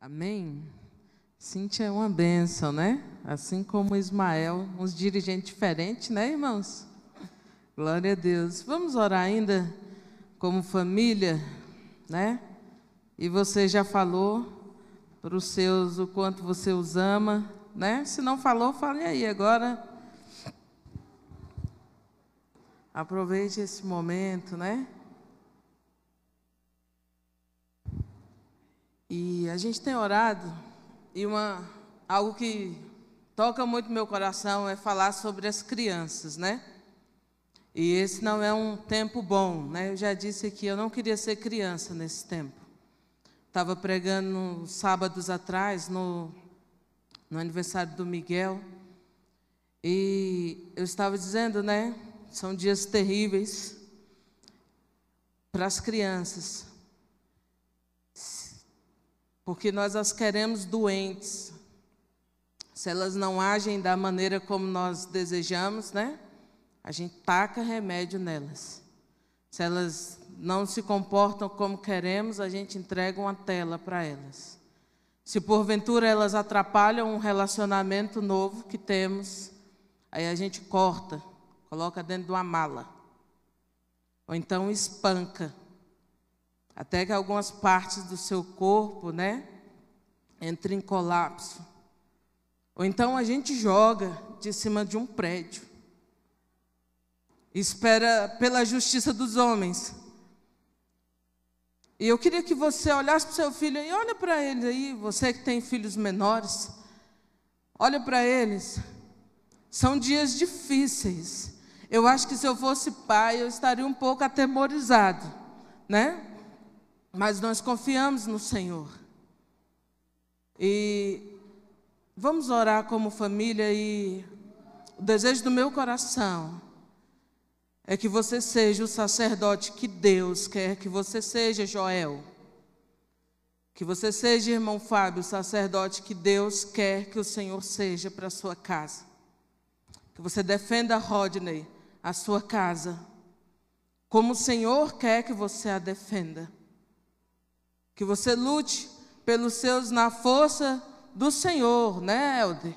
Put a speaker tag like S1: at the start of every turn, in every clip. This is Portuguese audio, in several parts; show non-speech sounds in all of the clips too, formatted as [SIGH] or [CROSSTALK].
S1: Amém? Cíntia é uma bênção, né? Assim como Ismael, uns dirigentes diferentes, né, irmãos? Glória a Deus. Vamos orar ainda como família, né? E você já falou para os seus o quanto você os ama, né? Se não falou, fale aí agora. Aproveite esse momento, né? E a gente tem orado e uma algo que toca muito meu coração é falar sobre as crianças, né? E esse não é um tempo bom, né? Eu já disse aqui, eu não queria ser criança nesse tempo. Estava pregando sábados atrás no, no aniversário do Miguel e eu estava dizendo, né? São dias terríveis para as crianças, porque nós as queremos doentes. Se elas não agem da maneira como nós desejamos, né? A gente taca remédio nelas. Se elas não se comportam como queremos, a gente entrega uma tela para elas. Se porventura elas atrapalham um relacionamento novo que temos, aí a gente corta, coloca dentro de uma mala. Ou então espanca até que algumas partes do seu corpo, né, entrem em colapso. Ou então a gente joga de cima de um prédio, espera pela justiça dos homens. E eu queria que você olhasse para o seu filho e olha para ele aí, você que tem filhos menores, olha para eles. São dias difíceis. Eu acho que se eu fosse pai, eu estaria um pouco atemorizado, né? Mas nós confiamos no Senhor. E vamos orar como família e o desejo do meu coração é que você seja o sacerdote que Deus quer que você seja, Joel. Que você seja, irmão Fábio, o sacerdote que Deus quer que o Senhor seja para a sua casa. Que você defenda, Rodney, a sua casa, como o Senhor quer que você a defenda. Que você lute pelos seus na força do Senhor, né, Helder?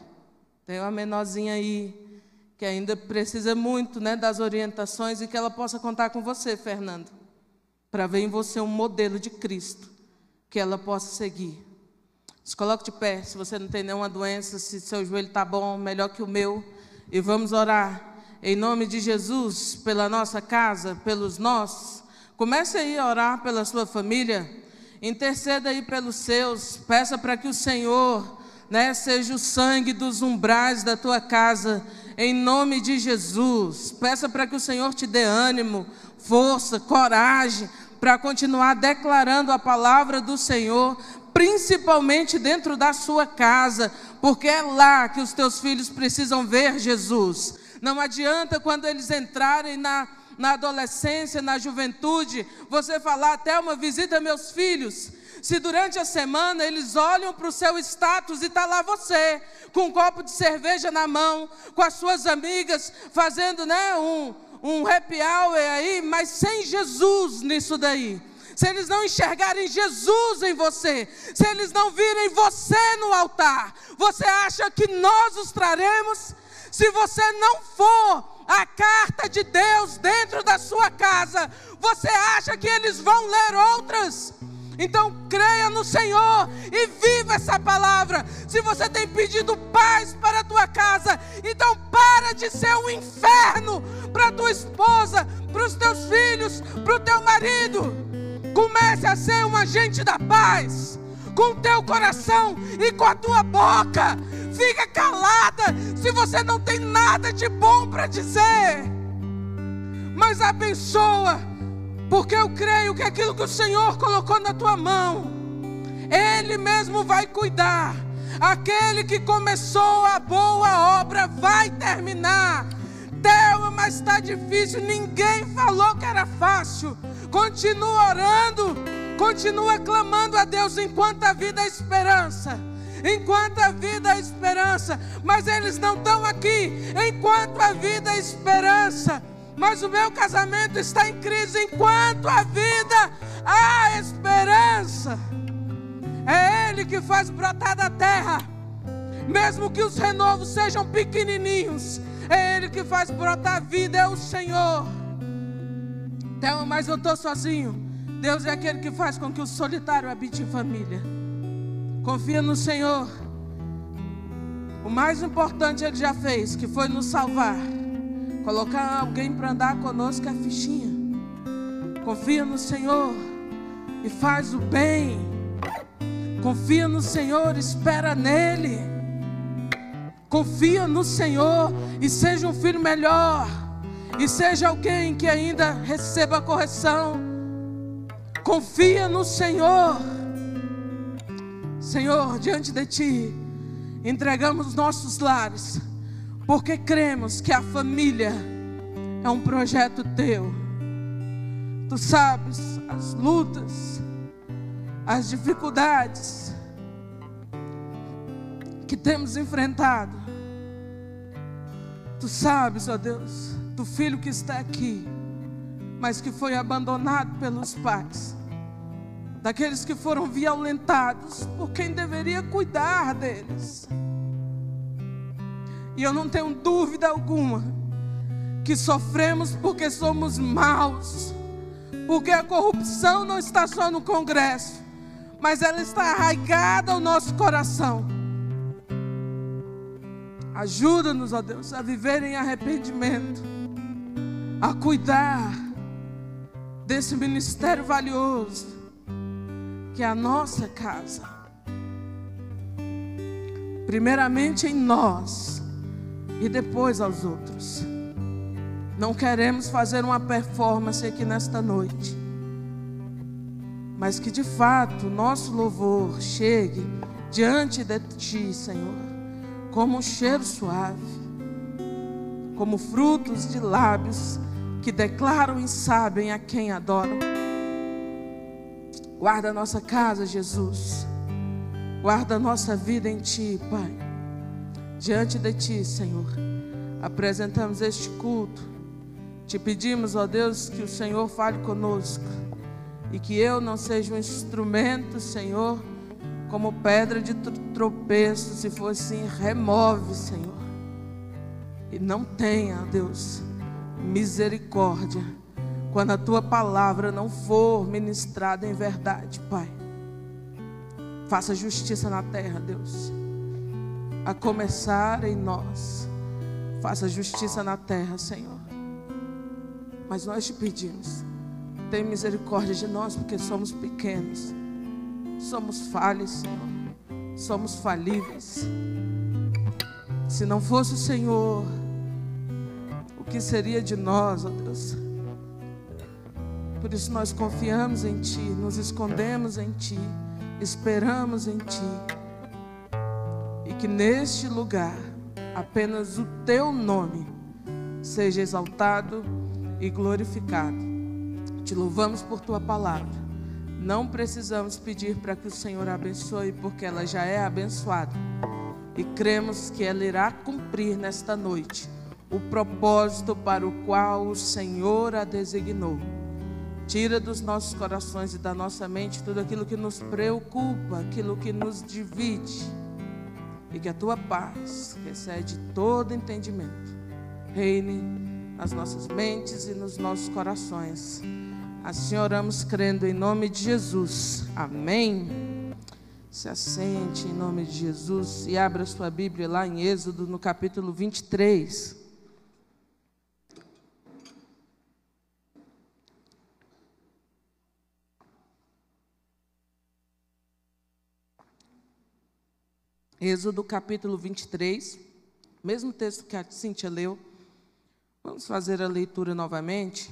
S1: Tem uma menorzinha aí que ainda precisa muito, né, das orientações e que ela possa contar com você, Fernando, para ver em você um modelo de Cristo que ela possa seguir. Se coloque de pé, se você não tem nenhuma doença, se seu joelho está bom, melhor que o meu, e vamos orar em nome de Jesus pela nossa casa, pelos nossos. Comece aí a orar pela sua família. Interceda aí pelos seus, peça para que o Senhor, né, seja o sangue dos umbrais da tua casa, em nome de Jesus. Peça para que o Senhor te dê ânimo, força, coragem para continuar declarando a palavra do Senhor, principalmente dentro da sua casa, porque é lá que os teus filhos precisam ver Jesus. Não adianta quando eles entrarem na na adolescência, na juventude, você falar até uma visita meus filhos. Se durante a semana eles olham para o seu status e está lá você, com um copo de cerveja na mão, com as suas amigas, fazendo né, um, um happy hour aí, mas sem Jesus nisso daí. Se eles não enxergarem Jesus em você, se eles não virem você no altar, você acha que nós os traremos? Se você não for a carta de Deus dentro da sua casa, você acha que eles vão ler outras? Então creia no Senhor e viva essa palavra. Se você tem pedido paz para a tua casa, então para de ser um inferno para tua esposa, para os teus filhos, para o teu marido. Comece a ser um agente da paz com o teu coração e com a tua boca. Fica calada se você não tem nada de bom para dizer. Mas abençoa, porque eu creio que aquilo que o Senhor colocou na tua mão, Ele mesmo vai cuidar. Aquele que começou a boa obra vai terminar. Thelma, mas está difícil. Ninguém falou que era fácil. Continua orando, continua clamando a Deus enquanto a vida é esperança enquanto a vida é esperança, mas eles não estão aqui enquanto a vida é esperança. Mas o meu casamento está em crise enquanto a vida há esperança. É Ele que faz brotar da terra. Mesmo que os renovos sejam pequenininhos, é Ele que faz brotar vida, é o Senhor. Então, mas eu estou sozinho. Deus é aquele que faz com que o solitário habite em família. Confia no Senhor. O mais importante Ele já fez, que foi nos salvar. Colocar alguém para andar conosco é fichinha. Confia no Senhor e faz o bem. Confia no Senhor, espera nele. Confia no Senhor e seja um filho melhor. E seja alguém que ainda receba correção. Confia no Senhor. Senhor, diante de Ti, entregamos nossos lares, porque cremos que a família é um projeto Teu. Tu sabes as lutas, as dificuldades que temos enfrentado. Tu sabes, ó Deus, do filho que está aqui, mas que foi abandonado pelos pais, daqueles que foram violentados por quem deveria cuidar deles. E eu não tenho dúvida alguma que sofremos porque somos maus porque a corrupção não está só no Congresso, mas ela está arraigada ao nosso coração. Ajuda-nos, ó Deus, a viver em arrependimento, a cuidar desse ministério valioso, que é a nossa casa. Primeiramente em nós e depois aos outros. Não queremos fazer uma performance aqui nesta noite, mas que de fato nosso louvor chegue diante de Ti, Senhor, como um cheiro suave, como frutos de lábios que declaram e sabem a quem adoram. Guarda a nossa casa, Jesus. Guarda a nossa vida em Ti, Pai. Diante de Ti, Senhor, apresentamos este culto te pedimos, ó Deus, que o Senhor fale conosco e que eu não seja um instrumento, Senhor, como pedra de tropeço. Se for assim, remove, Senhor. E não tenha, Deus, misericórdia quando a tua palavra não for ministrada em verdade, Pai. Faça justiça na terra, Deus. A começar em nós. Faça justiça na terra, Senhor. Mas nós te pedimos, tem misericórdia de nós, porque somos pequenos, somos falhos, Senhor, somos falíveis. Se não fosse o Senhor, o que seria de nós, ó Deus? Por isso nós confiamos em Ti, nos escondemos em Ti, esperamos em Ti. E que neste lugar apenas o Teu nome seja exaltado e glorificado. Te louvamos por tua palavra. Não precisamos pedir para que o Senhor abençoe, porque ela já é abençoada. E cremos que ela irá cumprir nesta noite o propósito para o qual o Senhor a designou. Tira dos nossos corações e da nossa mente tudo aquilo que nos preocupa, aquilo que nos divide. E que a tua paz, que excede todo entendimento, reine nas nossas mentes e nos nossos corações. Assim oramos crendo em nome de Jesus. Amém. Se assente em nome de Jesus e abra sua Bíblia lá em Êxodo, no capítulo 23. Êxodo capítulo 23, mesmo texto que a Cíntia leu. Vamos fazer a leitura novamente.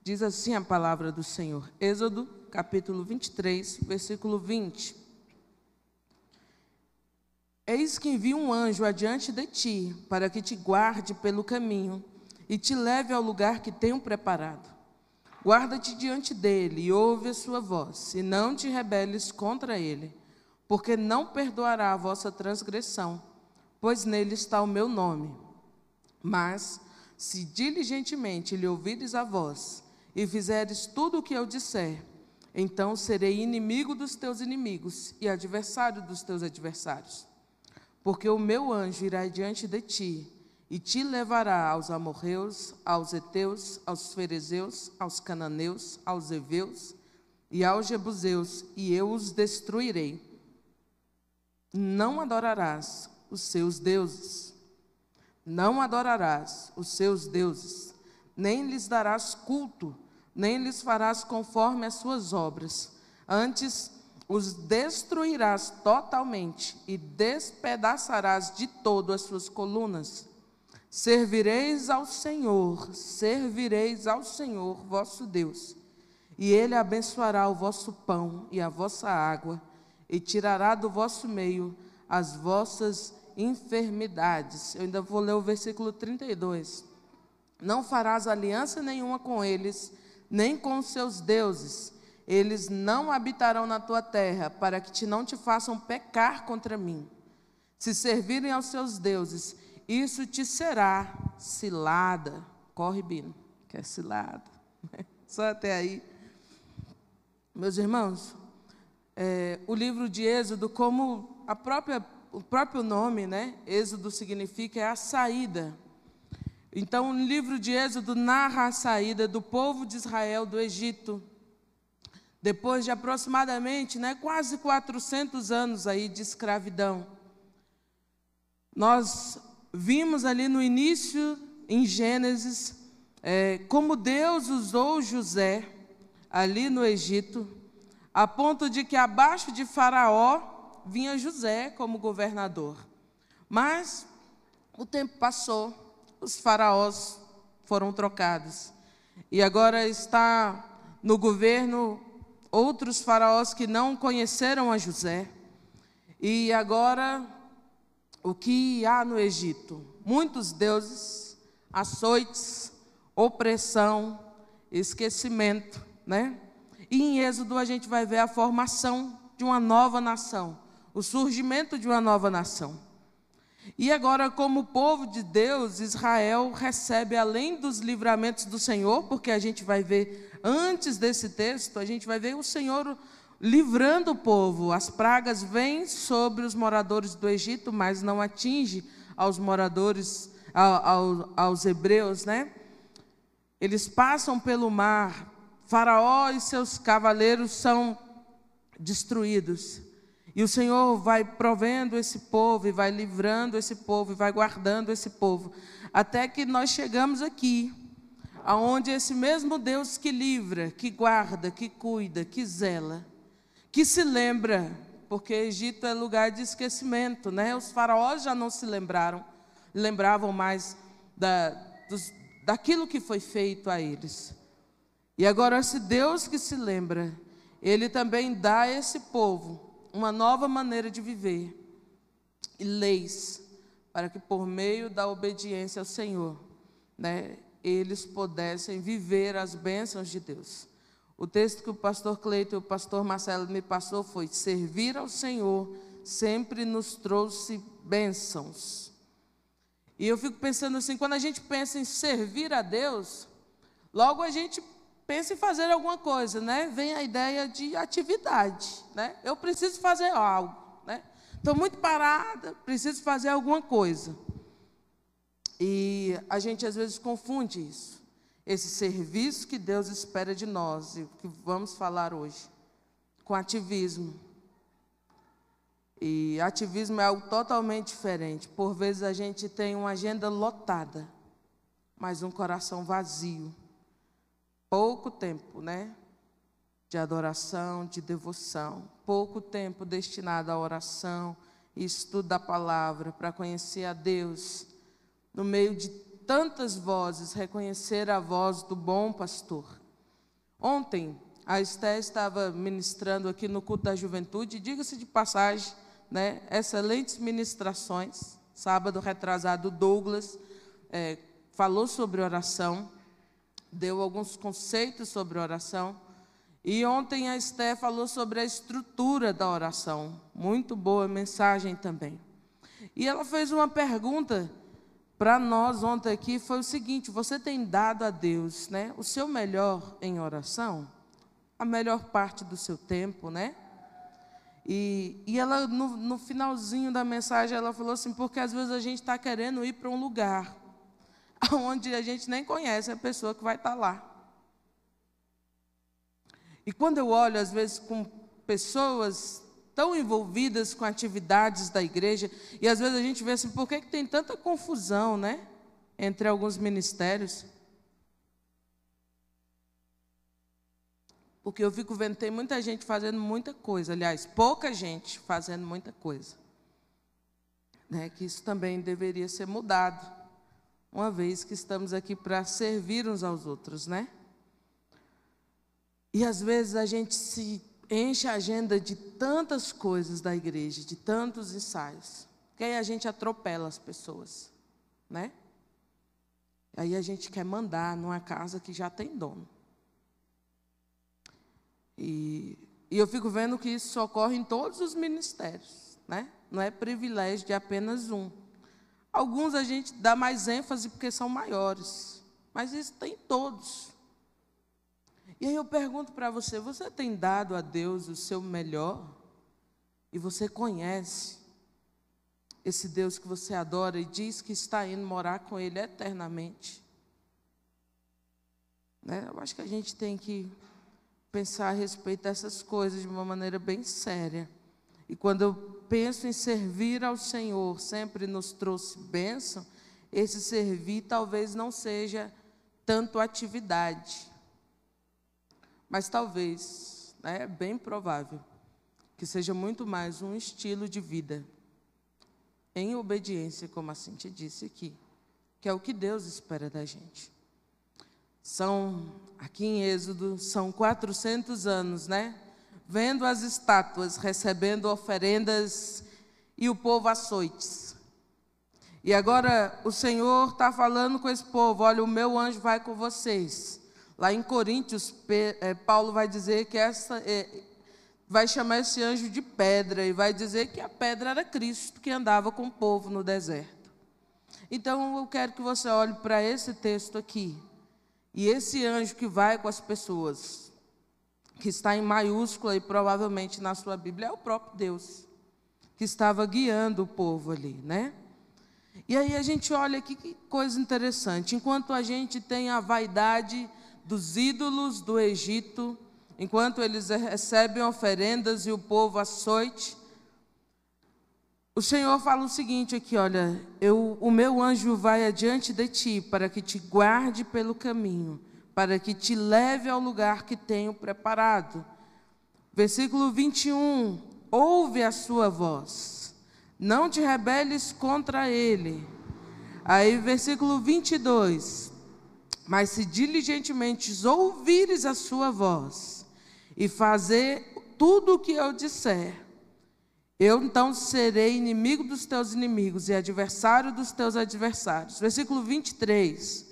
S1: Diz assim a palavra do Senhor, Êxodo capítulo 23, versículo 20. Eis que envio um anjo adiante de ti, para que te guarde pelo caminho e te leve ao lugar que tenho preparado. Guarda-te diante dele e ouve a sua voz, e não te rebeles contra ele, porque não perdoará a vossa transgressão, pois nele está o meu nome. Mas, se diligentemente lhe ouvires a voz, e fizeres tudo o que eu disser, Então serei inimigo dos teus inimigos e adversário dos teus adversários. Porque o meu anjo irá diante de ti e te levará aos amorreus, aos heteus, aos ferezeus, aos cananeus, aos heveus e aos jebuseus, e eu os destruirei. Não adorarás os seus deuses. Não adorarás os seus deuses, nem lhes darás culto, nem lhes farás conforme as suas obras. Antes os destruirás totalmente e despedaçarás de todo as suas colunas. Servireis ao Senhor, servireis ao Senhor vosso Deus, e Ele abençoará o vosso pão e a vossa água, e tirará do vosso meio as vossas enfermidades. Eu ainda vou ler o versículo 32. Não farás aliança nenhuma com eles, nem com os seus deuses. Eles não habitarão na tua terra, para que te não te façam pecar contra mim. Se servirem aos seus deuses, isso te será cilada. Corre, Bino, que é cilada. [LAUGHS] Só até aí. Meus irmãos, é, o livro de Êxodo, como a própria o próprio nome, né? Êxodo significa é a saída. Então, o livro de Êxodo narra a saída do povo de Israel do Egito. Depois de aproximadamente, né, quase 400 anos aí de escravidão. Nós vimos ali no início, em Gênesis, é, como Deus usou José ali no Egito, a ponto de que abaixo de Faraó vinha José como governador. Mas o tempo passou, os faraós foram trocados. E agora está no governo outros faraós que não conheceram a José. E agora, o que há no Egito? Muitos deuses, açoites, opressão, esquecimento, né? E em Êxodo a gente vai ver a formação de uma nova nação o surgimento de uma nova nação. E agora, como povo de Deus, Israel recebe, além dos livramentos do Senhor, porque a gente vai ver antes desse texto, a gente vai ver o Senhor livrando o povo. As pragas vêm sobre os moradores do Egito, mas não atinge aos moradores, aos, aos hebreus, né? Eles passam pelo mar, Faraó e seus cavaleiros são destruídos. E o Senhor vai provendo esse povo, e vai livrando esse povo, e vai guardando esse povo, até que nós chegamos aqui, aonde esse mesmo Deus que livra, que guarda, que cuida, que zela, que se lembra, porque Egito é lugar de esquecimento, né? Os faraós já não se lembraram, lembravam mais da, dos, daquilo que foi feito a eles. E agora esse Deus que se lembra, ele também dá a esse povo uma nova maneira de viver e leis para que por meio da obediência ao Senhor, né, eles pudessem viver as bênçãos de Deus. O texto que o pastor Cleito e o pastor Marcelo me passou foi: servir ao Senhor sempre nos trouxe bênçãos. E eu fico pensando assim, quando a gente pensa em servir a Deus, logo a gente pensa em fazer alguma coisa, né? Vem a ideia de atividade, né? Eu preciso fazer algo, né? Estou muito parada, preciso fazer alguma coisa. E a gente às vezes confunde isso, esse serviço que Deus espera de nós e que vamos falar hoje, com ativismo. E ativismo é algo totalmente diferente. Por vezes a gente tem uma agenda lotada, mas um coração vazio pouco tempo, né? De adoração, de devoção, pouco tempo destinado à oração e estudo da palavra para conhecer a Deus, no meio de tantas vozes, reconhecer a voz do bom pastor. Ontem, a Esté estava ministrando aqui no culto da juventude, diga-se de passagem, né, excelentes ministrações. Sábado retrasado, Douglas é, falou sobre oração deu alguns conceitos sobre oração. E ontem a Esté falou sobre a estrutura da oração. Muito boa mensagem também. E ela fez uma pergunta para nós ontem aqui, foi o seguinte: você tem dado a Deus né, o seu melhor em oração? a melhor parte do seu tempo, né? E, e ela, no, no finalzinho da mensagem, ela falou assim: porque às vezes a gente está querendo ir para um lugar [LAUGHS] onde a gente nem conhece a pessoa que vai estar tá lá. E quando eu olho, às vezes, com pessoas tão envolvidas com atividades da igreja, e às vezes a gente vê assim, por que, que tem tanta confusão, né? Entre alguns ministérios. Porque eu fico vendo, tem muita gente fazendo muita coisa, aliás, pouca gente fazendo muita coisa. Né, que isso também deveria ser mudado, uma vez que estamos aqui para servir uns aos outros, né? E às vezes a gente se enche a agenda de tantas coisas da igreja, de tantos ensaios, que aí a gente atropela as pessoas, né? Aí a gente quer mandar numa casa que já tem dono. E, e eu fico vendo que isso ocorre em todos os ministérios, né? Não é privilégio de apenas um. Alguns a gente dá mais ênfase porque são maiores, mas isso tem todos. E aí eu pergunto para você: você tem dado a Deus o seu melhor? E você conhece esse Deus que você adora e diz que está indo morar com Ele eternamente? Né? Eu acho que a gente tem que pensar a respeito dessas coisas de uma maneira bem séria. E quando eu penso em servir ao Senhor, sempre nos trouxe bênção, esse servir talvez não seja tanto atividade, mas talvez, né, é bem provável, que seja muito mais um estilo de vida, em obediência, como assim te disse aqui, que é o que Deus espera da gente. São, aqui em Êxodo, são 400 anos, né? Vendo as estátuas, recebendo oferendas e o povo açoites. E agora o Senhor está falando com esse povo: olha, o meu anjo vai com vocês. Lá em Coríntios, eh, Paulo vai dizer que essa. É, vai chamar esse anjo de pedra e vai dizer que a pedra era Cristo que andava com o povo no deserto. Então eu quero que você olhe para esse texto aqui. E esse anjo que vai com as pessoas, que está em maiúscula e provavelmente na sua Bíblia, é o próprio Deus, que estava guiando o povo ali, né? E aí a gente olha aqui que coisa interessante. Enquanto a gente tem a vaidade dos ídolos do Egito, enquanto eles recebem oferendas e o povo açoite, o Senhor fala o seguinte aqui, olha, eu, o meu anjo vai adiante de ti para que te guarde pelo caminho, para que te leve ao lugar que tenho preparado. Versículo 21, ouve a sua voz, não te rebeles contra ele. Aí, versículo 22, mas se diligentemente ouvires a sua voz e fazer tudo o que eu disser, eu então serei inimigo dos teus inimigos e adversário dos teus adversários. Versículo 23.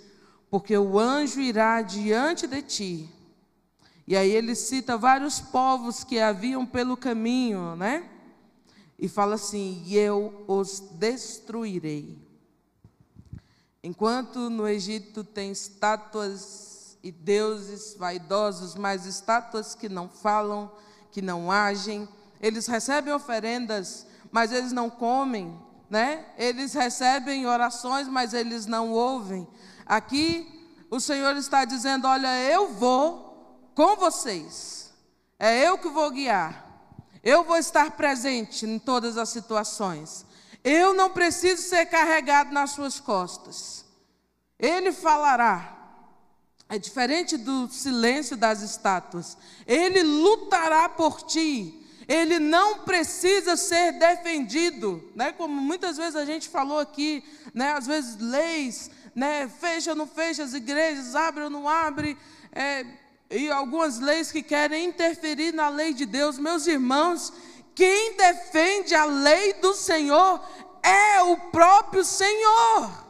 S1: Porque o anjo irá diante de ti. E aí ele cita vários povos que haviam pelo caminho, né? E fala assim: E eu os destruirei. Enquanto no Egito tem estátuas e deuses vaidosos, mas estátuas que não falam, que não agem, eles recebem oferendas, mas eles não comem, né? Eles recebem orações, mas eles não ouvem. Aqui o Senhor está dizendo: Olha, eu vou com vocês, é eu que vou guiar, eu vou estar presente em todas as situações. Eu não preciso ser carregado nas suas costas. Ele falará. É diferente do silêncio das estátuas. Ele lutará por ti ele não precisa ser defendido, né? Como muitas vezes a gente falou aqui, né? Às vezes leis, né? Fecha ou não fecha as igrejas, abre ou não abre, é, e algumas leis que querem interferir na lei de Deus, meus irmãos. Quem defende a lei do Senhor é o próprio Senhor.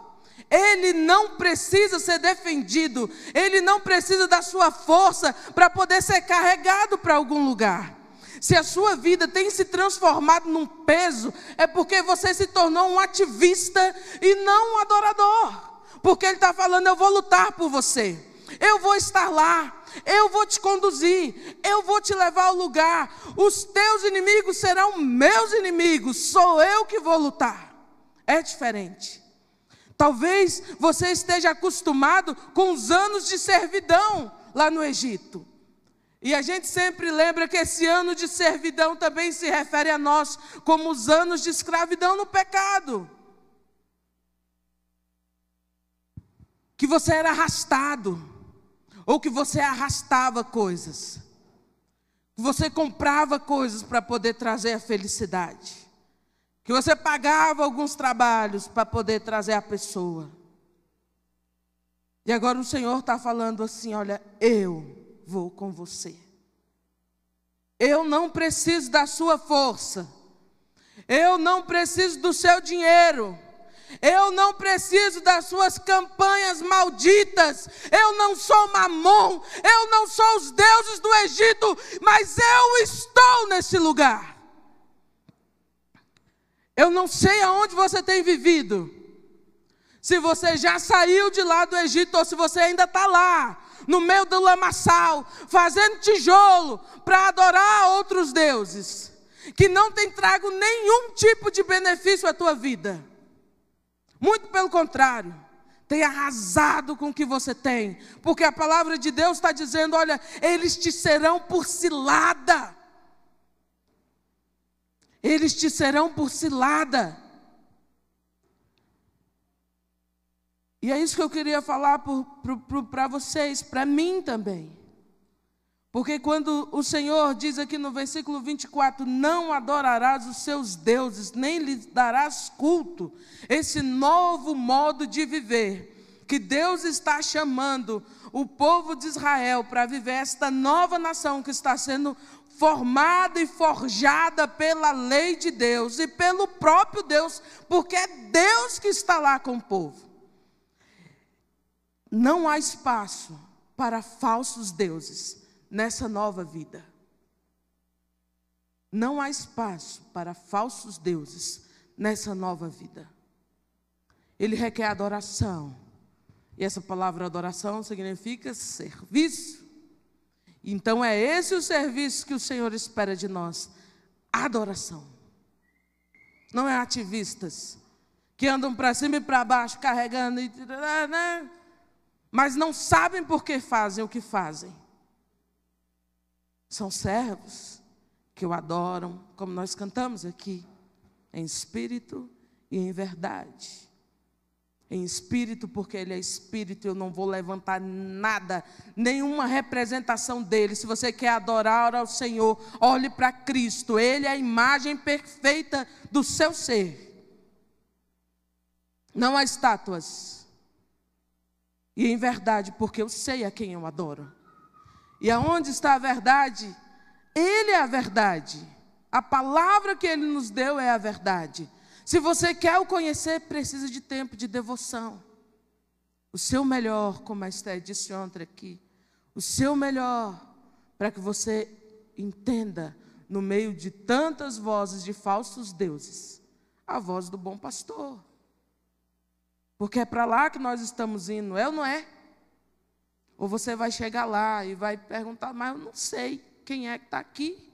S1: Ele não precisa ser defendido, ele não precisa da sua força para poder ser carregado para algum lugar. Se a sua vida tem se transformado num peso, é porque você se tornou um ativista e não um adorador. Porque Ele está falando: eu vou lutar por você, eu vou estar lá, eu vou te conduzir, eu vou te levar ao lugar. Os teus inimigos serão meus inimigos, sou eu que vou lutar. É diferente. Talvez você esteja acostumado com os anos de servidão lá no Egito. E a gente sempre lembra que esse ano de servidão também se refere a nós como os anos de escravidão no pecado. Que você era arrastado, ou que você arrastava coisas, que você comprava coisas para poder trazer a felicidade, que você pagava alguns trabalhos para poder trazer a pessoa. E agora o Senhor está falando assim: olha, eu vou com você. Eu não preciso da sua força. Eu não preciso do seu dinheiro. Eu não preciso das suas campanhas malditas. Eu não sou Mamon. Eu não sou os deuses do Egito. Mas eu estou nesse lugar. Eu não sei aonde você tem vivido. Se você já saiu de lá do Egito ou se você ainda está lá no meio do lamaçal, fazendo tijolo para adorar outros deuses, que não tem trago nenhum tipo de benefício à tua vida. Muito pelo contrário, tem arrasado com o que você tem, porque a palavra de Deus está dizendo: olha, eles te serão por cilada. Eles te serão por cilada. E é isso que eu queria falar para vocês, para mim também. Porque quando o Senhor diz aqui no versículo 24: Não adorarás os seus deuses, nem lhes darás culto, esse novo modo de viver, que Deus está chamando o povo de Israel para viver esta nova nação que está sendo formada e forjada pela lei de Deus e pelo próprio Deus, porque é Deus que está lá com o povo. Não há espaço para falsos deuses nessa nova vida. Não há espaço para falsos deuses nessa nova vida. Ele requer adoração. E essa palavra adoração significa serviço. Então é esse o serviço que o Senhor espera de nós: adoração. Não é ativistas que andam para cima e para baixo carregando e né? mas não sabem por que fazem o que fazem. São servos que o adoram, como nós cantamos aqui, em espírito e em verdade. Em espírito, porque Ele é espírito, eu não vou levantar nada, nenhuma representação dele. Se você quer adorar ao Senhor, olhe para Cristo, Ele é a imagem perfeita do seu ser. Não há estátuas, e em verdade, porque eu sei a quem eu adoro. E aonde está a verdade? Ele é a verdade. A palavra que ele nos deu é a verdade. Se você quer o conhecer, precisa de tempo de devoção. O seu melhor, como a Esther disse ontem aqui, o seu melhor para que você entenda, no meio de tantas vozes de falsos deuses, a voz do bom pastor. Porque é para lá que nós estamos indo, é ou não é? Ou você vai chegar lá e vai perguntar, mas eu não sei quem é que está aqui.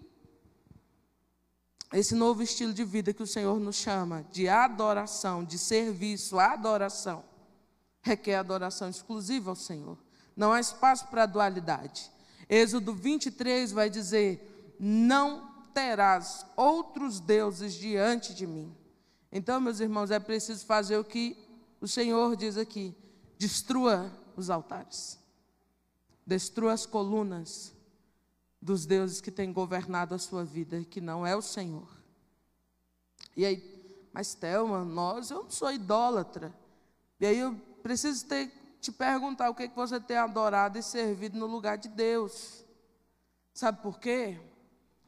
S1: Esse novo estilo de vida que o Senhor nos chama de adoração, de serviço, adoração, requer adoração exclusiva ao Senhor. Não há espaço para dualidade. Êxodo 23 vai dizer: Não terás outros deuses diante de mim. Então, meus irmãos, é preciso fazer o que o Senhor diz aqui: destrua os altares, destrua as colunas dos deuses que têm governado a sua vida, que não é o Senhor. E aí, mas Thelma, nós, eu não sou idólatra. E aí eu preciso ter, te perguntar o que, que você tem adorado e servido no lugar de Deus. Sabe por quê?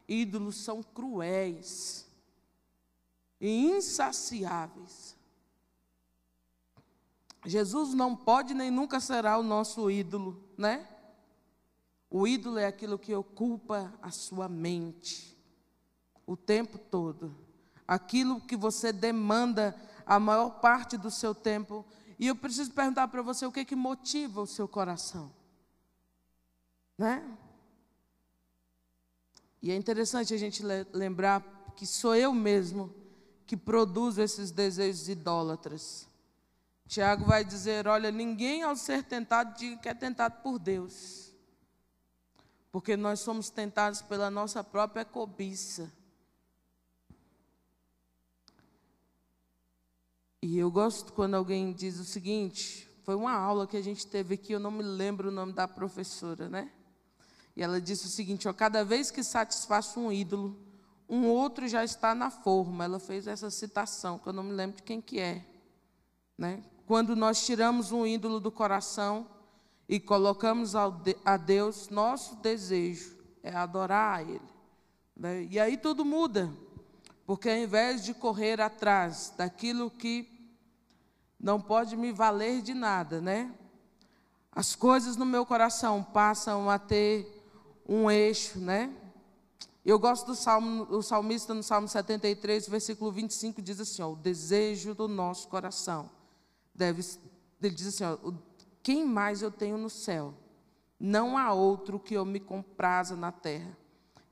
S1: Ídolos são cruéis e insaciáveis. Jesus não pode nem nunca será o nosso ídolo, né? O ídolo é aquilo que ocupa a sua mente o tempo todo. Aquilo que você demanda a maior parte do seu tempo. E eu preciso perguntar para você o que, que motiva o seu coração. Né? E é interessante a gente lembrar que sou eu mesmo que produzo esses desejos idólatras. Tiago vai dizer: olha, ninguém ao ser tentado diga que é tentado por Deus. Porque nós somos tentados pela nossa própria cobiça. E eu gosto quando alguém diz o seguinte: foi uma aula que a gente teve aqui, eu não me lembro o nome da professora, né? E ela disse o seguinte: ó, cada vez que satisfaço um ídolo, um outro já está na forma. Ela fez essa citação, que eu não me lembro de quem que é. Né? Quando nós tiramos um ídolo do coração e colocamos a Deus, nosso desejo é adorar a Ele. Né? E aí tudo muda, porque ao invés de correr atrás daquilo que não pode me valer de nada, né? As coisas no meu coração passam a ter um eixo, né? Eu gosto do salmo, o salmista no Salmo 73, versículo 25, diz assim: ó, o desejo do nosso coração deve. Ele diz assim: ó, quem mais eu tenho no céu? Não há outro que eu me compraza na terra.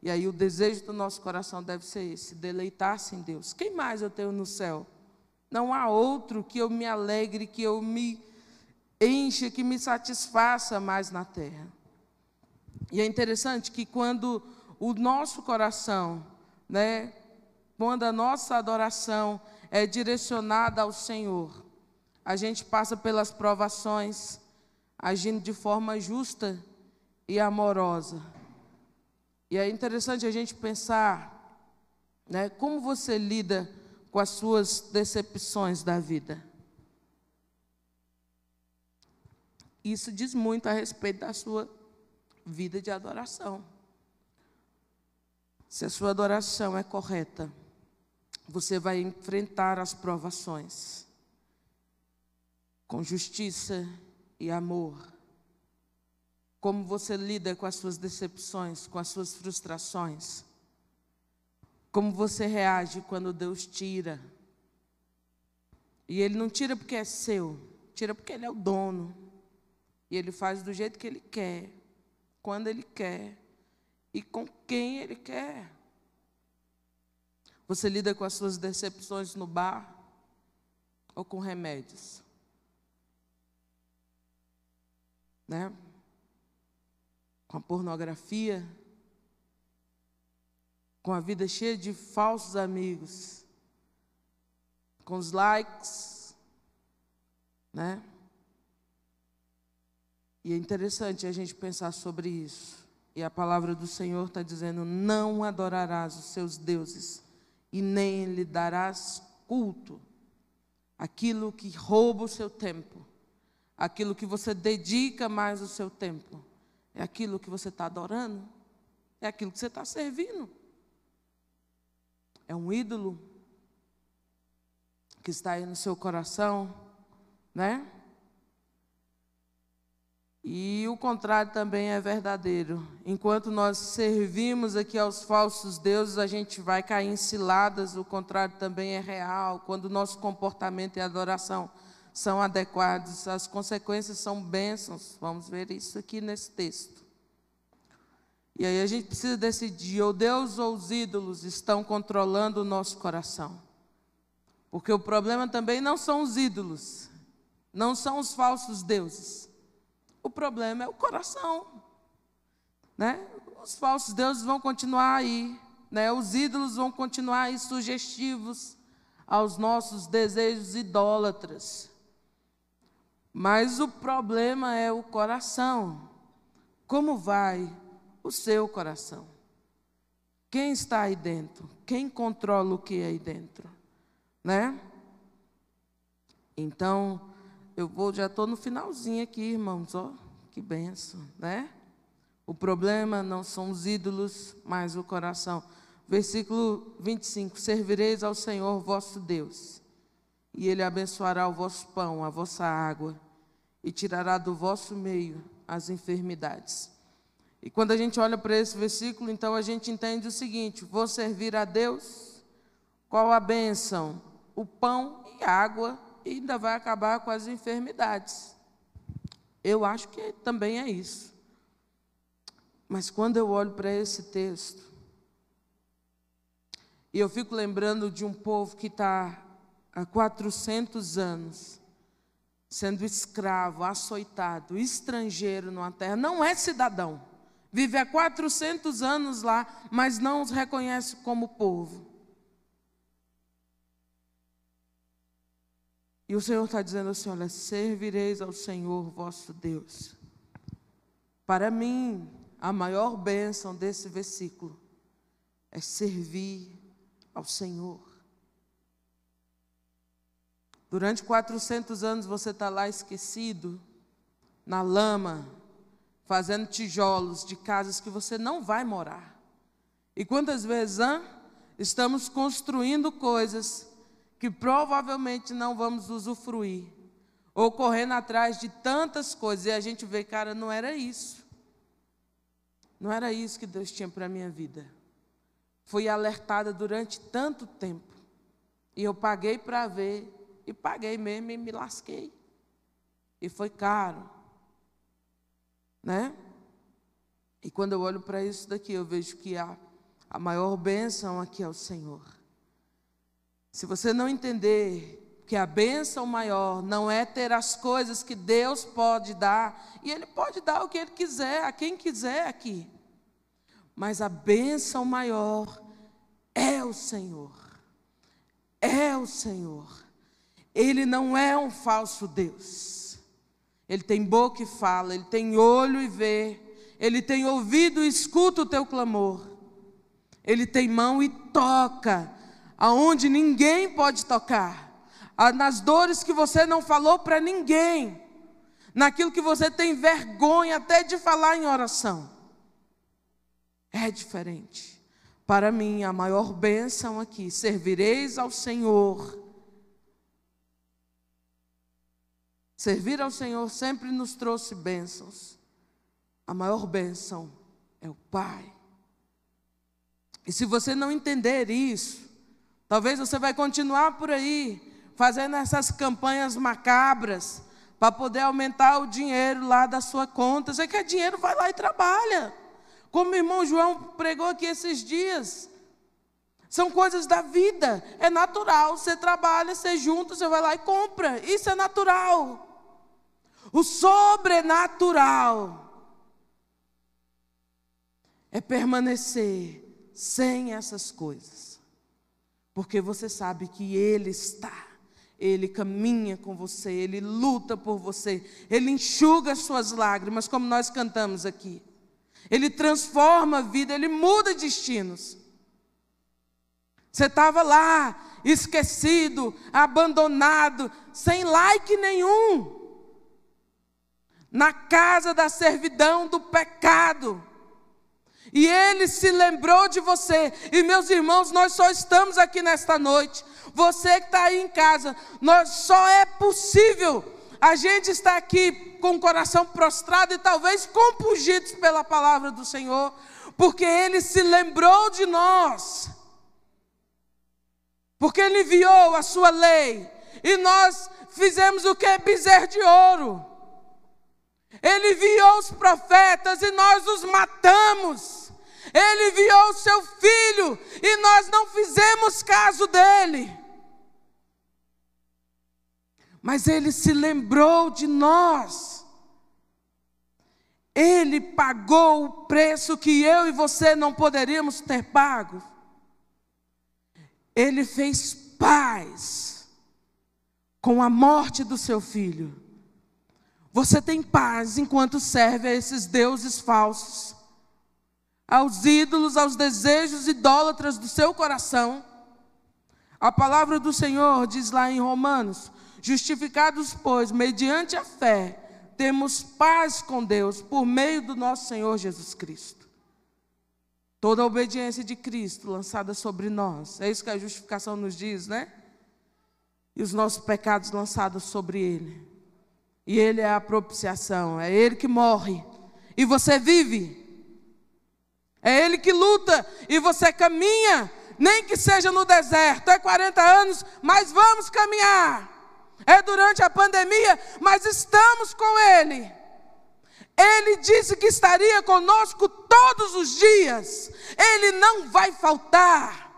S1: E aí o desejo do nosso coração deve ser esse: deleitar-se em Deus. Quem mais eu tenho no céu? Não há outro que eu me alegre, que eu me encha, que me satisfaça mais na terra. E é interessante que quando o nosso coração, né, quando a nossa adoração é direcionada ao Senhor, a gente passa pelas provações agindo de forma justa e amorosa. E é interessante a gente pensar, né, como você lida com as suas decepções da vida. Isso diz muito a respeito da sua vida de adoração. Se a sua adoração é correta, você vai enfrentar as provações com justiça e amor. Como você lida com as suas decepções, com as suas frustrações? Como você reage quando Deus tira? E Ele não tira porque é seu, tira porque Ele é o dono. E Ele faz do jeito que Ele quer, quando Ele quer e com quem Ele quer. Você lida com as suas decepções no bar ou com remédios? Né? Com a pornografia? Com a vida cheia de falsos amigos? Com os likes? Né? E é interessante a gente pensar sobre isso. E a palavra do Senhor está dizendo: não adorarás os seus deuses e nem lhe darás culto. Aquilo que rouba o seu tempo, aquilo que você dedica mais o seu tempo, é aquilo que você está adorando, é aquilo que você está servindo. É um ídolo que está aí no seu coração, né? E o contrário também é verdadeiro. Enquanto nós servimos aqui aos falsos deuses, a gente vai cair em ciladas, o contrário também é real. Quando o nosso comportamento e adoração são adequados, as consequências são bênçãos. Vamos ver isso aqui nesse texto. E aí a gente precisa decidir: ou Deus ou os ídolos estão controlando o nosso coração. Porque o problema também não são os ídolos, não são os falsos deuses. O problema é o coração. Né? Os falsos deuses vão continuar aí. Né? Os ídolos vão continuar aí sugestivos aos nossos desejos idólatras. Mas o problema é o coração. Como vai o seu coração? Quem está aí dentro? Quem controla o que é aí dentro? Né? Então, eu vou, já estou no finalzinho aqui, irmãos, que benção, né? O problema não são os ídolos, mas o coração. Versículo 25: Servireis ao Senhor vosso Deus, e Ele abençoará o vosso pão, a vossa água, e tirará do vosso meio as enfermidades. E quando a gente olha para esse versículo, então a gente entende o seguinte: vou servir a Deus, qual a bênção? O pão e água e ainda vai acabar com as enfermidades. Eu acho que também é isso. Mas quando eu olho para esse texto, e eu fico lembrando de um povo que está há 400 anos sendo escravo, açoitado, estrangeiro numa terra, não é cidadão. Vive há 400 anos lá, mas não os reconhece como povo. E o Senhor está dizendo assim: olha, servireis ao Senhor vosso Deus. Para mim, a maior bênção desse versículo é servir ao Senhor. Durante 400 anos você está lá esquecido, na lama, fazendo tijolos de casas que você não vai morar. E quantas vezes estamos construindo coisas que provavelmente não vamos usufruir, ou correndo atrás de tantas coisas, e a gente vê, cara, não era isso. Não era isso que Deus tinha para a minha vida. Fui alertada durante tanto tempo, e eu paguei para ver e paguei mesmo e me lasquei. E foi caro. Né? E quando eu olho para isso daqui, eu vejo que a, a maior bênção aqui é o Senhor. Se você não entender que a bênção maior não é ter as coisas que Deus pode dar, e Ele pode dar o que Ele quiser, a quem quiser aqui, mas a bênção maior é o Senhor. É o Senhor. Ele não é um falso Deus. Ele tem boca e fala, ele tem olho e vê, ele tem ouvido e escuta o teu clamor. Ele tem mão e toca aonde ninguém pode tocar. Nas dores que você não falou para ninguém. Naquilo que você tem vergonha até de falar em oração. É diferente. Para mim, a maior bênção aqui, servireis ao Senhor Servir ao Senhor sempre nos trouxe bênçãos. A maior bênção é o Pai. E se você não entender isso, talvez você vai continuar por aí fazendo essas campanhas macabras para poder aumentar o dinheiro lá da sua conta. Você quer dinheiro, vai lá e trabalha. Como o irmão João pregou aqui esses dias. São coisas da vida, é natural. Você trabalha, você junta, você vai lá e compra. Isso é natural. O sobrenatural é permanecer sem essas coisas, porque você sabe que Ele está, Ele caminha com você, Ele luta por você, Ele enxuga as suas lágrimas, como nós cantamos aqui. Ele transforma a vida, Ele muda destinos. Você estava lá, esquecido, abandonado, sem like nenhum na casa da servidão do pecado. E ele se lembrou de você. E meus irmãos, nós só estamos aqui nesta noite. Você que está aí em casa, nós só é possível a gente estar aqui com o coração prostrado e talvez compungidos pela palavra do Senhor, porque Ele se lembrou de nós. Porque Ele enviou a sua lei e nós fizemos o que? Bezerro de ouro. Ele enviou os profetas e nós os matamos. Ele enviou o seu filho e nós não fizemos caso dele. Mas ele se lembrou de nós. Ele pagou o preço que eu e você não poderíamos ter pago. Ele fez paz com a morte do seu filho. Você tem paz enquanto serve a esses deuses falsos, aos ídolos, aos desejos idólatras do seu coração. A palavra do Senhor diz lá em Romanos: Justificados, pois, mediante a fé, temos paz com Deus por meio do nosso Senhor Jesus Cristo. Toda a obediência de Cristo lançada sobre nós, é isso que a justificação nos diz, né? E os nossos pecados lançados sobre Ele. E Ele é a propiciação, é Ele que morre e você vive. É Ele que luta e você caminha, nem que seja no deserto, é 40 anos, mas vamos caminhar. É durante a pandemia, mas estamos com Ele. Ele disse que estaria conosco todos os dias. Ele não vai faltar.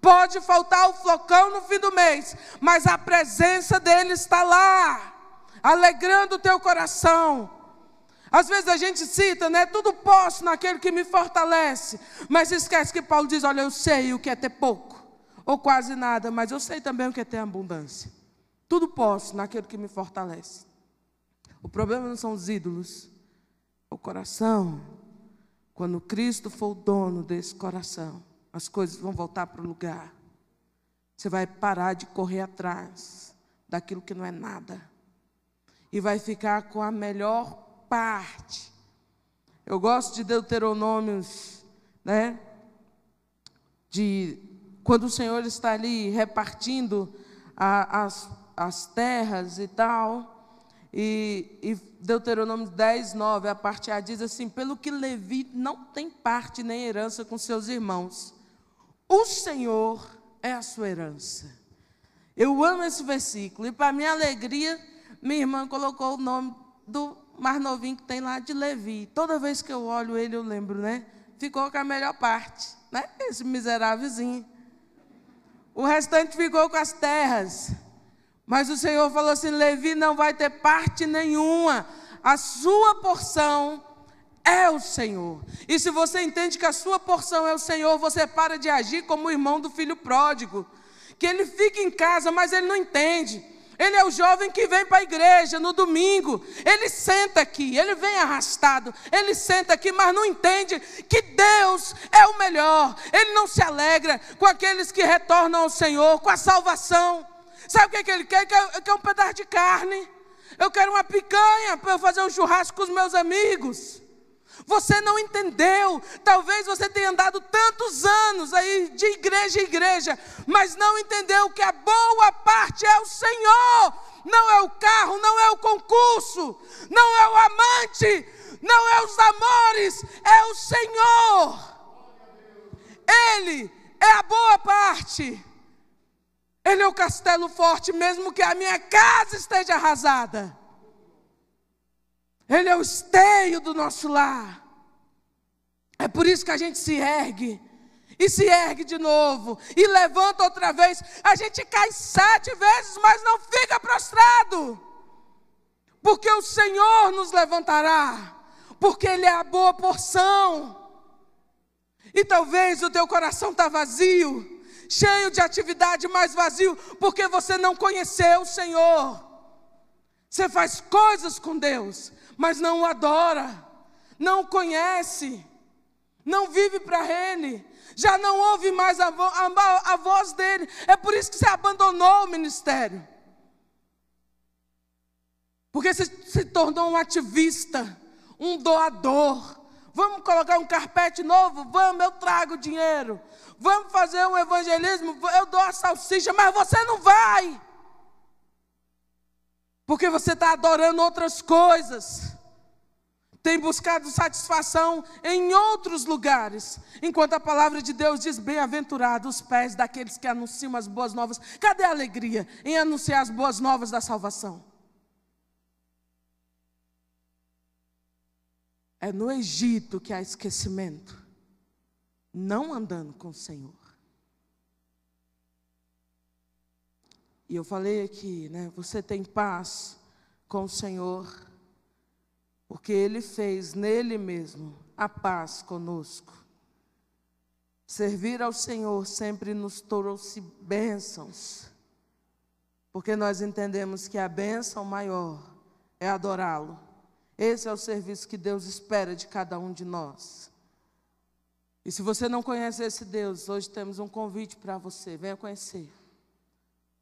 S1: Pode faltar o flocão no fim do mês, mas a presença dele está lá, alegrando o teu coração. Às vezes a gente cita, né? Tudo posso naquele que me fortalece. Mas esquece que Paulo diz: Olha, eu sei o que é ter pouco, ou quase nada, mas eu sei também o que é ter abundância. Tudo posso naquele que me fortalece. O problema não são os ídolos, é o coração. Quando Cristo for o dono desse coração, as coisas vão voltar para o lugar. Você vai parar de correr atrás daquilo que não é nada. E vai ficar com a melhor parte. Eu gosto de Deuteronômios, né? De quando o Senhor está ali repartindo a, as, as terras e tal. E, e Deuteronômio 10, 9, a parte A diz assim: Pelo que Levi não tem parte nem herança com seus irmãos, o Senhor é a sua herança. Eu amo esse versículo. E para minha alegria, minha irmã colocou o nome do mais novinho que tem lá de Levi. Toda vez que eu olho ele, eu lembro, né? Ficou com a melhor parte, né? Esse miserávelzinho. O restante ficou com as terras. Mas o Senhor falou assim: Levi não vai ter parte nenhuma. A sua porção é o Senhor. E se você entende que a sua porção é o Senhor, você para de agir como o irmão do filho pródigo, que ele fica em casa, mas ele não entende. Ele é o jovem que vem para a igreja no domingo. Ele senta aqui, ele vem arrastado. Ele senta aqui, mas não entende que Deus é o melhor. Ele não se alegra com aqueles que retornam ao Senhor, com a salvação. Sabe o que, é que ele quer? Ele quer um pedaço de carne. Eu quero uma picanha para eu fazer um churrasco com os meus amigos. Você não entendeu. Talvez você tenha andado tantos anos aí de igreja em igreja, mas não entendeu que a boa parte é o Senhor. Não é o carro, não é o concurso, não é o amante, não é os amores, é o Senhor. Ele é a boa parte. Ele é o castelo forte, mesmo que a minha casa esteja arrasada. Ele é o esteio do nosso lar. É por isso que a gente se ergue. E se ergue de novo. E levanta outra vez. A gente cai sete vezes, mas não fica prostrado. Porque o Senhor nos levantará. Porque Ele é a boa porção. E talvez o teu coração está vazio, cheio de atividade, mas vazio, porque você não conheceu o Senhor. Você faz coisas com Deus, mas não o adora, não o conhece, não vive para Ele, já não ouve mais a, vo a, a voz dele. É por isso que você abandonou o ministério. Porque você se tornou um ativista, um doador. Vamos colocar um carpete novo? Vamos, eu trago dinheiro. Vamos fazer um evangelismo? Eu dou a salsicha, mas você não vai. Porque você está adorando outras coisas. Tem buscado satisfação em outros lugares. Enquanto a palavra de Deus diz: Bem-aventurados os pés daqueles que anunciam as boas novas. Cadê a alegria em anunciar as boas novas da salvação? É no Egito que há esquecimento, não andando com o Senhor. E eu falei aqui, né? Você tem paz com o Senhor, porque Ele fez nele mesmo a paz conosco. Servir ao Senhor sempre nos trouxe bênçãos, porque nós entendemos que a bênção maior é adorá-lo. Esse é o serviço que Deus espera de cada um de nós. E se você não conhece esse Deus, hoje temos um convite para você, venha conhecer.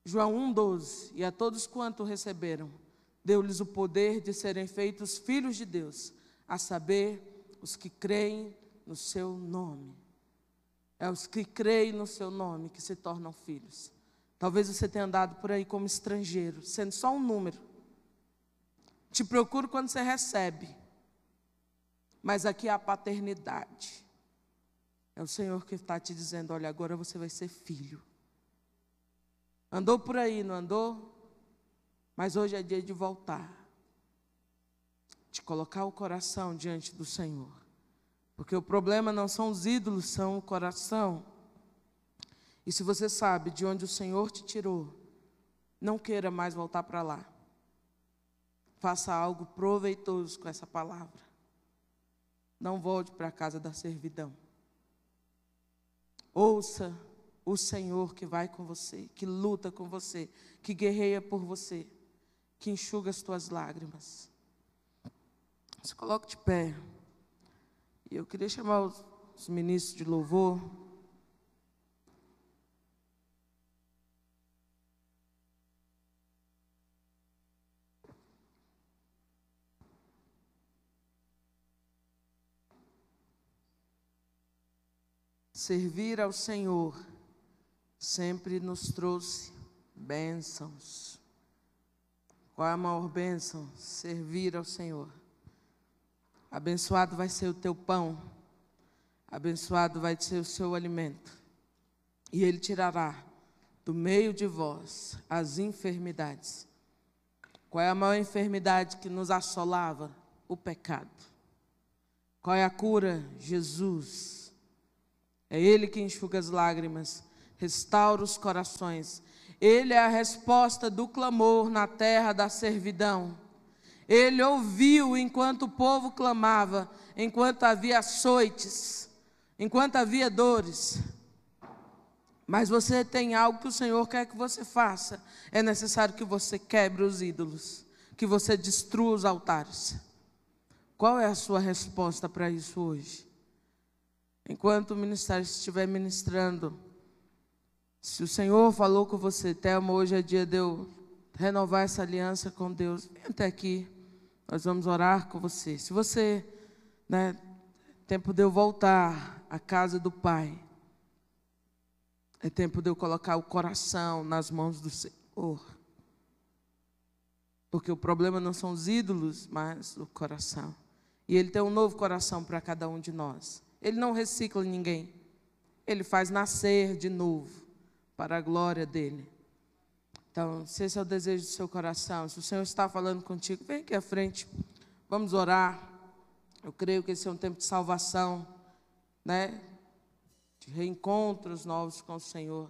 S1: João 1,12: E a todos quanto receberam, deu-lhes o poder de serem feitos filhos de Deus, a saber, os que creem no seu nome. É os que creem no seu nome que se tornam filhos. Talvez você tenha andado por aí como estrangeiro, sendo só um número. Te procuro quando você recebe. Mas aqui há a paternidade. É o Senhor que está te dizendo: olha, agora você vai ser filho. Andou por aí, não andou? Mas hoje é dia de voltar. De colocar o coração diante do Senhor. Porque o problema não são os ídolos, são o coração. E se você sabe de onde o Senhor te tirou, não queira mais voltar para lá. Faça algo proveitoso com essa palavra. Não volte para a casa da servidão. Ouça o Senhor que vai com você, que luta com você, que guerreia por você, que enxuga as tuas lágrimas. Se coloque de pé. E eu queria chamar os, os ministros de louvor. Servir ao Senhor sempre nos trouxe bênçãos. Qual é a maior bênção? Servir ao Senhor. Abençoado vai ser o teu pão, abençoado vai ser o seu alimento, e Ele tirará do meio de vós as enfermidades. Qual é a maior enfermidade que nos assolava? O pecado. Qual é a cura? Jesus. É Ele que enxuga as lágrimas, restaura os corações. Ele é a resposta do clamor na terra da servidão. Ele ouviu enquanto o povo clamava, enquanto havia açoites, enquanto havia dores. Mas você tem algo que o Senhor quer que você faça. É necessário que você quebre os ídolos, que você destrua os altares. Qual é a sua resposta para isso hoje? Enquanto o ministério estiver ministrando, se o Senhor falou com você, Thelma, hoje é dia de eu renovar essa aliança com Deus, vem até aqui. Nós vamos orar com você. Se você, né, tempo de eu voltar à casa do Pai. É tempo de eu colocar o coração nas mãos do Senhor. Porque o problema não são os ídolos, mas o coração. E Ele tem um novo coração para cada um de nós. Ele não recicla ninguém. Ele faz nascer de novo, para a glória dEle. Então, se esse é o desejo do seu coração, se o Senhor está falando contigo, vem aqui à frente, vamos orar. Eu creio que esse é um tempo de salvação, né? De reencontros novos com o Senhor.